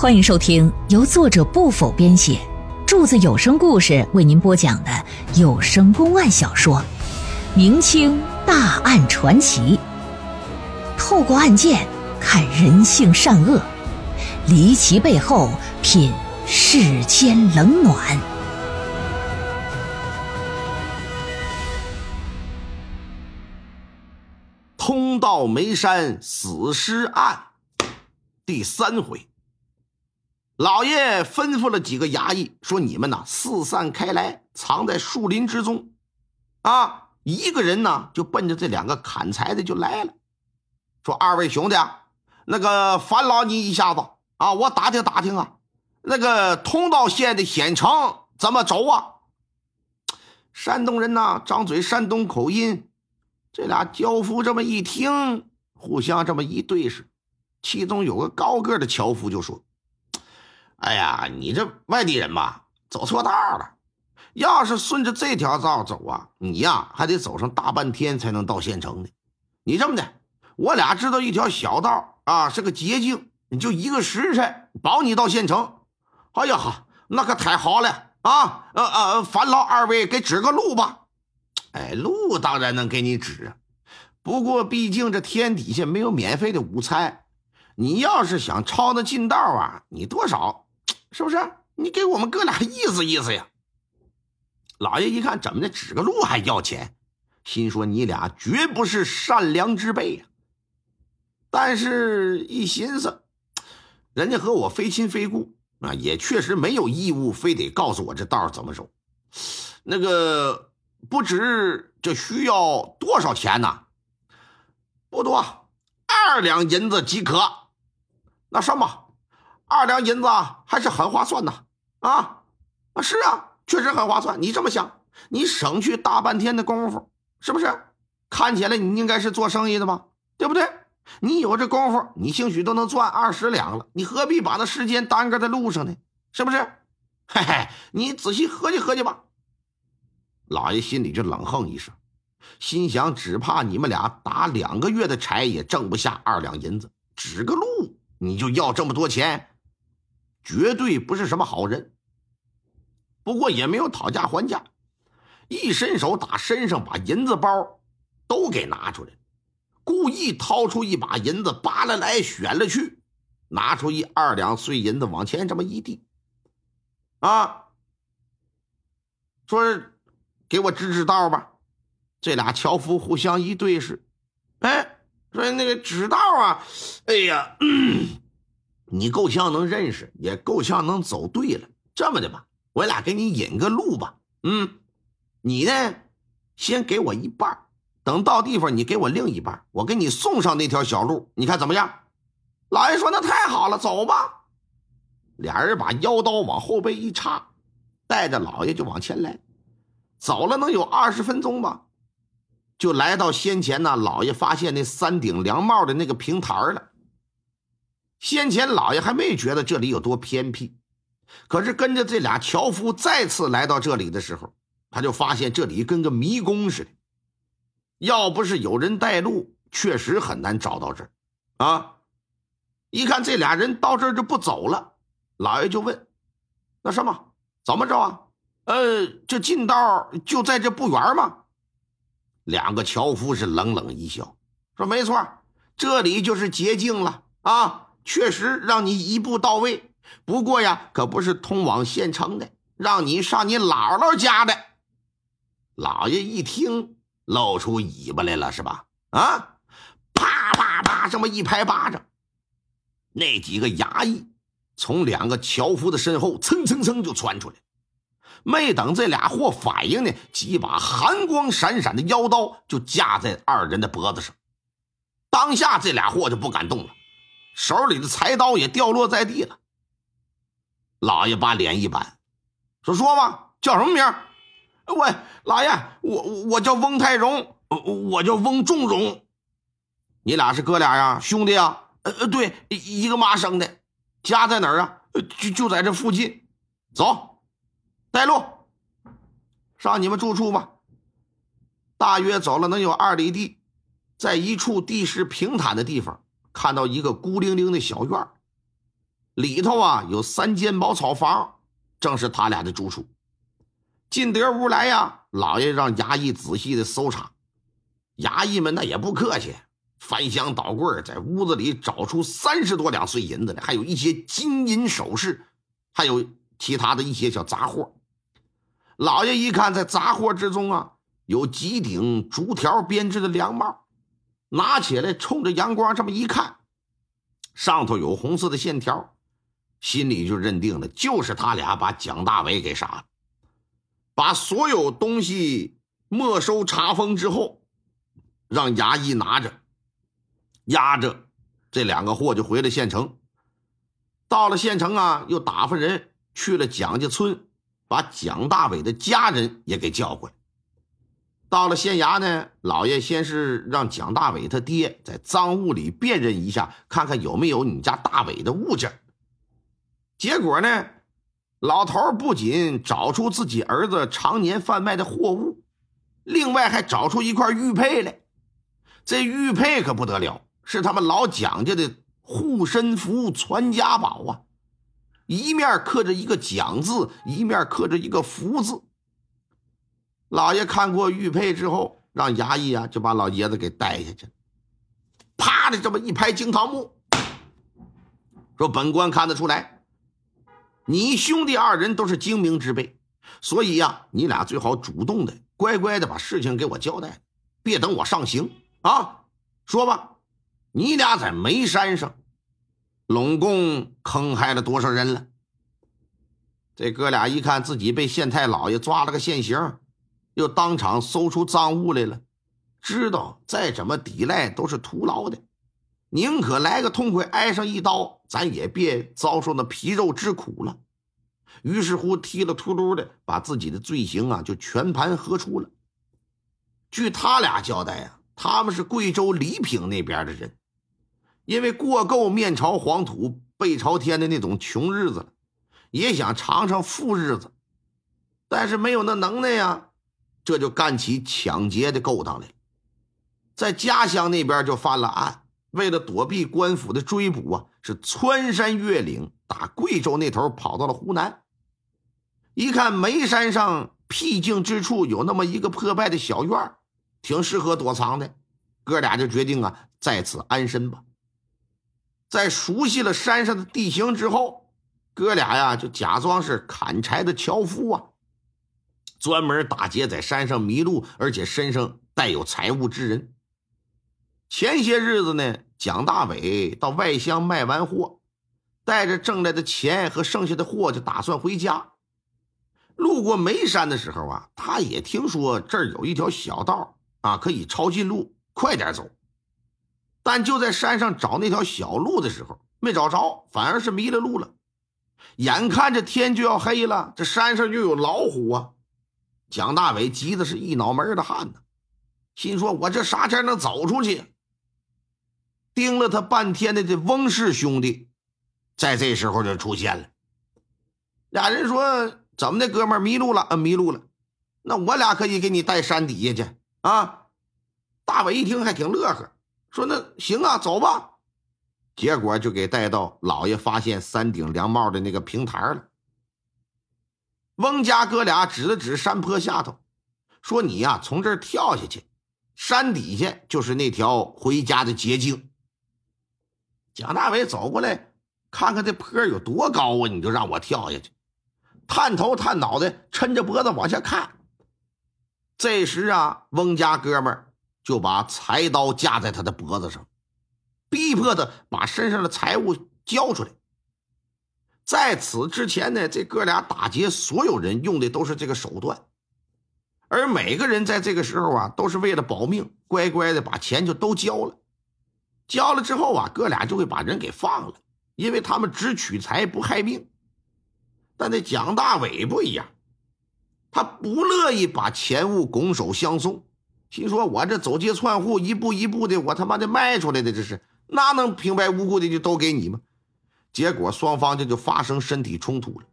欢迎收听由作者不否编写，柱子有声故事为您播讲的有声公案小说《明清大案传奇》，透过案件看人性善恶，离奇背后品世间冷暖。通道眉山死尸案。第三回，老爷吩咐了几个衙役说：“你们呐，四散开来，藏在树林之中。啊，一个人呢，就奔着这两个砍柴的就来了，说：‘二位兄弟，啊，那个烦劳你一下子啊，我打听打听啊，那个通道县的县城怎么走啊？’山东人呐，张嘴山东口音。”这俩樵夫这么一听，互相这么一对视，其中有个高个的樵夫就说：“哎呀，你这外地人吧，走错道了。要是顺着这条道走啊，你呀还得走上大半天才能到县城呢。你这么的，我俩知道一条小道啊，是个捷径，你就一个时辰保你到县城。哎呀哈，那可太好了啊！呃呃，烦劳二位给指个路吧。”哎，路当然能给你指，不过毕竟这天底下没有免费的午餐。你要是想抄那近道啊，你多少是不是？你给我们哥俩意思意思呀。老爷一看，怎么的，指个路还要钱？心说你俩绝不是善良之辈呀。但是一寻思，人家和我非亲非故啊，也确实没有义务非得告诉我这道怎么走。那个。不知这需要多少钱呢？不多，二两银子即可。那什么，二两银子还是很划算的啊！啊，是啊，确实很划算。你这么想，你省去大半天的功夫，是不是？看起来你应该是做生意的吧？对不对？你有这功夫，你兴许都能赚二十两了。你何必把那时间耽搁在路上呢？是不是？嘿嘿，你仔细合计合计吧。老爷心里就冷哼一声，心想：只怕你们俩打两个月的柴也挣不下二两银子，指个路你就要这么多钱，绝对不是什么好人。不过也没有讨价还价，一伸手打身上把银子包都给拿出来，故意掏出一把银子扒拉来选了去，拿出一二两碎银子往前这么一递，啊，说。给我指指道吧！这俩樵夫互相一对视，哎，说那个指道啊，哎呀，你够呛能认识，也够呛能走对了。这么的吧，我俩给你引个路吧。嗯，你呢，先给我一半，等到地方你给我另一半，我给你送上那条小路，你看怎么样？老爷说那太好了，走吧。俩人把腰刀往后背一插，带着老爷就往前来。走了能有二十分钟吧，就来到先前呢。老爷发现那三顶凉帽的那个平台了。先前老爷还没觉得这里有多偏僻，可是跟着这俩樵夫再次来到这里的时候，他就发现这里跟个迷宫似的。要不是有人带路，确实很难找到这儿。啊，一看这俩人到这儿就不走了，老爷就问：“那什么，怎么着啊？”呃，这近道就在这不远吗？两个樵夫是冷冷一笑，说：“没错，这里就是捷径了啊！确实让你一步到位。不过呀，可不是通往县城的，让你上你姥姥家的。”老爷一听，露出尾巴来了，是吧？啊！啪啪啪，这么一拍巴掌，那几个衙役从两个樵夫的身后蹭蹭蹭就窜出来。没等这俩货反应呢，几把寒光闪闪的腰刀就架在二人的脖子上。当下这俩货就不敢动了，手里的柴刀也掉落在地了。老爷把脸一板，说：“说吧，叫什么名？”“喂，老爷，我我叫翁太荣，我叫翁仲荣。你俩是哥俩呀，兄弟呀？”“呃呃，对，一个妈生的，家在哪儿啊？就就在这附近。走。”带路，上你们住处吧。大约走了能有二里地，在一处地势平坦的地方，看到一个孤零零的小院里头啊有三间茅草房，正是他俩的住处。进得屋来呀，老爷让衙役仔细的搜查。衙役们那也不客气，翻箱倒柜，在屋子里找出三十多两碎银子来，还有一些金银首饰，还有其他的一些小杂货。老爷一看，在杂货之中啊，有几顶竹条编织的凉帽，拿起来冲着阳光这么一看，上头有红色的线条，心里就认定了，就是他俩把蒋大伟给杀了。把所有东西没收查封之后，让衙役拿着，押着这两个货就回了县城。到了县城啊，又打发人去了蒋家村，把蒋大伟的家人也给叫过来。到了县衙呢，老爷先是让蒋大伟他爹在赃物里辨认一下，看看有没有你家大伟的物件。结果呢？老头不仅找出自己儿子常年贩卖的货物，另外还找出一块玉佩来。这玉佩可不得了，是他们老蒋家的护身符、传家宝啊！一面刻着一个“蒋”字，一面刻着一个“福”字。老爷看过玉佩之后，让衙役啊就把老爷子给带下去了，啪的这么一拍惊堂木，说：“本官看得出来。”你兄弟二人都是精明之辈，所以呀，你俩最好主动的、乖乖的把事情给我交代，别等我上刑啊！说吧，你俩在煤山上，拢共坑害了多少人了？这哥俩一看自己被县太老爷抓了个现行，又当场搜出赃物来了，知道再怎么抵赖都是徒劳的，宁可来个痛快，挨上一刀。咱也别遭受那皮肉之苦了。于是乎，踢了秃噜的，把自己的罪行啊就全盘喝出了。据他俩交代啊，他们是贵州黎平那边的人，因为过够面朝黄土背朝天的那种穷日子了，也想尝尝富日子，但是没有那能耐呀，这就干起抢劫的勾当来，在家乡那边就犯了案。为了躲避官府的追捕啊，是穿山越岭，打贵州那头跑到了湖南。一看眉山上僻静之处有那么一个破败的小院挺适合躲藏的，哥俩就决定啊，在此安身吧。在熟悉了山上的地形之后，哥俩呀就假装是砍柴的樵夫啊，专门打劫在山上迷路而且身上带有财物之人。前些日子呢，蒋大伟到外乡卖完货，带着挣来的钱和剩下的货就打算回家。路过眉山的时候啊，他也听说这儿有一条小道啊，可以抄近路，快点走。但就在山上找那条小路的时候，没找着，反而是迷了路了。眼看着天就要黑了，这山上又有老虎啊！蒋大伟急的是一脑门的汗呢，心说：“我这啥前能走出去？”盯了他半天的这翁氏兄弟，在这时候就出现了。俩人说：“怎么的，哥们迷路了？嗯，迷路了。那我俩可以给你带山底下去啊。”大伟一听还挺乐呵，说：“那行啊，走吧。”结果就给带到老爷发现三顶凉帽的那个平台了。翁家哥俩指了指山坡下头，说：“你呀，从这儿跳下去，山底下就是那条回家的捷径。”蒋大伟走过来，看看这坡有多高啊！你就让我跳下去，探头探脑的，抻着脖子往下看。这时啊，翁家哥们就把柴刀架在他的脖子上，逼迫他把身上的财物交出来。在此之前呢，这哥俩打劫所有人用的都是这个手段，而每个人在这个时候啊，都是为了保命，乖乖的把钱就都交了。交了之后啊，哥俩就会把人给放了，因为他们只取财不害命。但那蒋大伟不一样，他不乐意把钱物拱手相送，心说：“我这走街串户，一步一步的，我他妈的卖出来的，这是哪能平白无故的就都给你吗？”结果双方这就发生身体冲突了。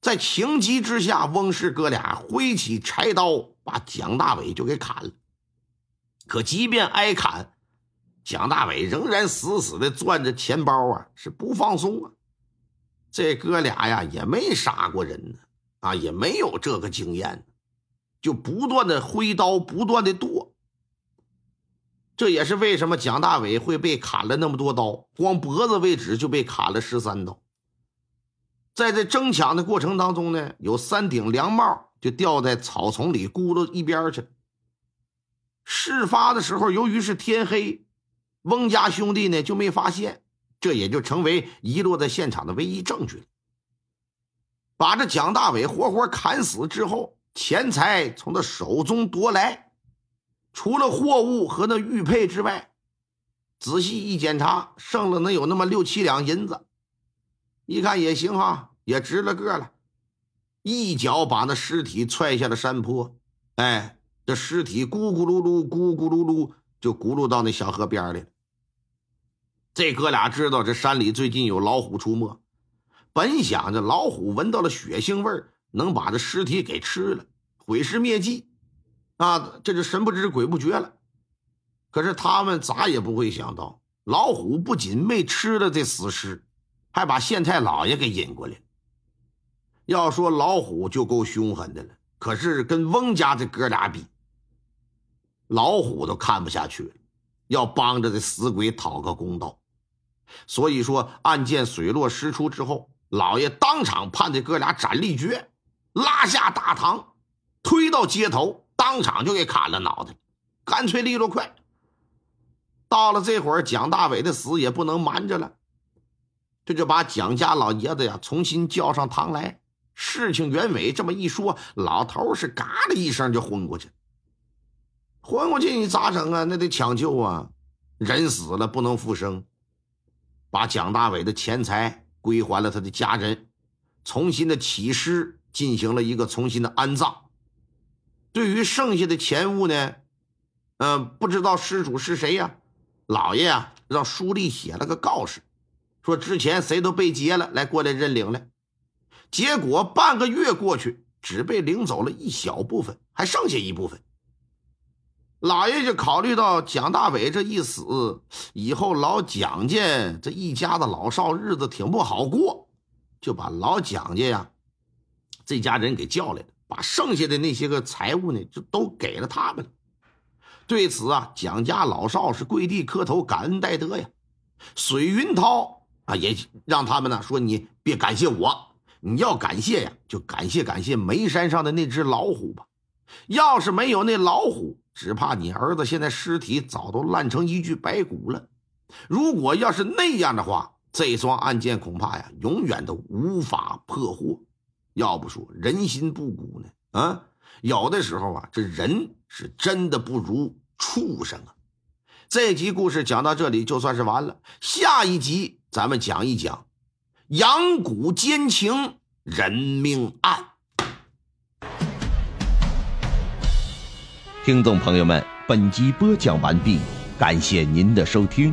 在情急之下，翁氏哥俩挥起柴刀，把蒋大伟就给砍了。可即便挨砍，蒋大伟仍然死死的攥着钱包啊，是不放松啊！这哥俩呀也没杀过人呢，啊，也没有这个经验，就不断的挥刀，不断的剁。这也是为什么蒋大伟会被砍了那么多刀，光脖子位置就被砍了十三刀。在这争抢的过程当中呢，有三顶凉帽就掉在草丛里，咕噜一边去。事发的时候，由于是天黑，翁家兄弟呢就没发现。这也就成为遗落在现场的唯一证据了。把这蒋大伟活活砍死之后，钱财从他手中夺来，除了货物和那玉佩之外，仔细一检查，剩了能有那么六七两银子。一看也行哈，也值了个了。一脚把那尸体踹下了山坡，哎，这尸体咕咕噜噜、咕咕噜噜就咕噜到那小河边里。这哥俩知道这山里最近有老虎出没，本想着老虎闻到了血腥味能把这尸体给吃了，毁尸灭迹，啊，这就神不知鬼不觉了。可是他们咋也不会想到，老虎不仅没吃了这死尸，还把县太老爷给引过来。要说老虎就够凶狠的了，可是跟翁家这哥俩比，老虎都看不下去了，要帮着这死鬼讨个公道。所以说，案件水落石出之后，老爷当场判这哥俩斩立决，拉下大堂，推到街头，当场就给砍了脑袋，干脆利落快。到了这会儿，蒋大伟的死也不能瞒着了，这就把蒋家老爷子呀重新叫上堂来。事情原委这么一说，老头是嘎的一声就昏过去。昏过去你咋整啊？那得抢救啊！人死了不能复生。把蒋大伟的钱财归还了他的家人，重新的起尸，进行了一个重新的安葬。对于剩下的钱物呢，嗯，不知道失主是谁呀？老爷啊，让书吏写了个告示，说之前谁都被劫了，来过来认领来。结果半个月过去，只被领走了一小部分，还剩下一部分。老爷就考虑到蒋大伟这一死以后，老蒋家这一家子老少日子挺不好过，就把老蒋家呀这家人给叫来了，把剩下的那些个财物呢，就都给了他们。对此啊，蒋家老少是跪地磕头，感恩戴德呀。水云涛啊，也让他们呢说：“你别感谢我，你要感谢呀，就感谢感谢煤山上的那只老虎吧。要是没有那老虎。”只怕你儿子现在尸体早都烂成一具白骨了。如果要是那样的话，这桩案件恐怕呀，永远都无法破获。要不说人心不古呢？啊，有的时候啊，这人是真的不如畜生啊。这集故事讲到这里就算是完了。下一集咱们讲一讲阳谷奸情人命案。听众朋友们，本集播讲完毕，感谢您的收听。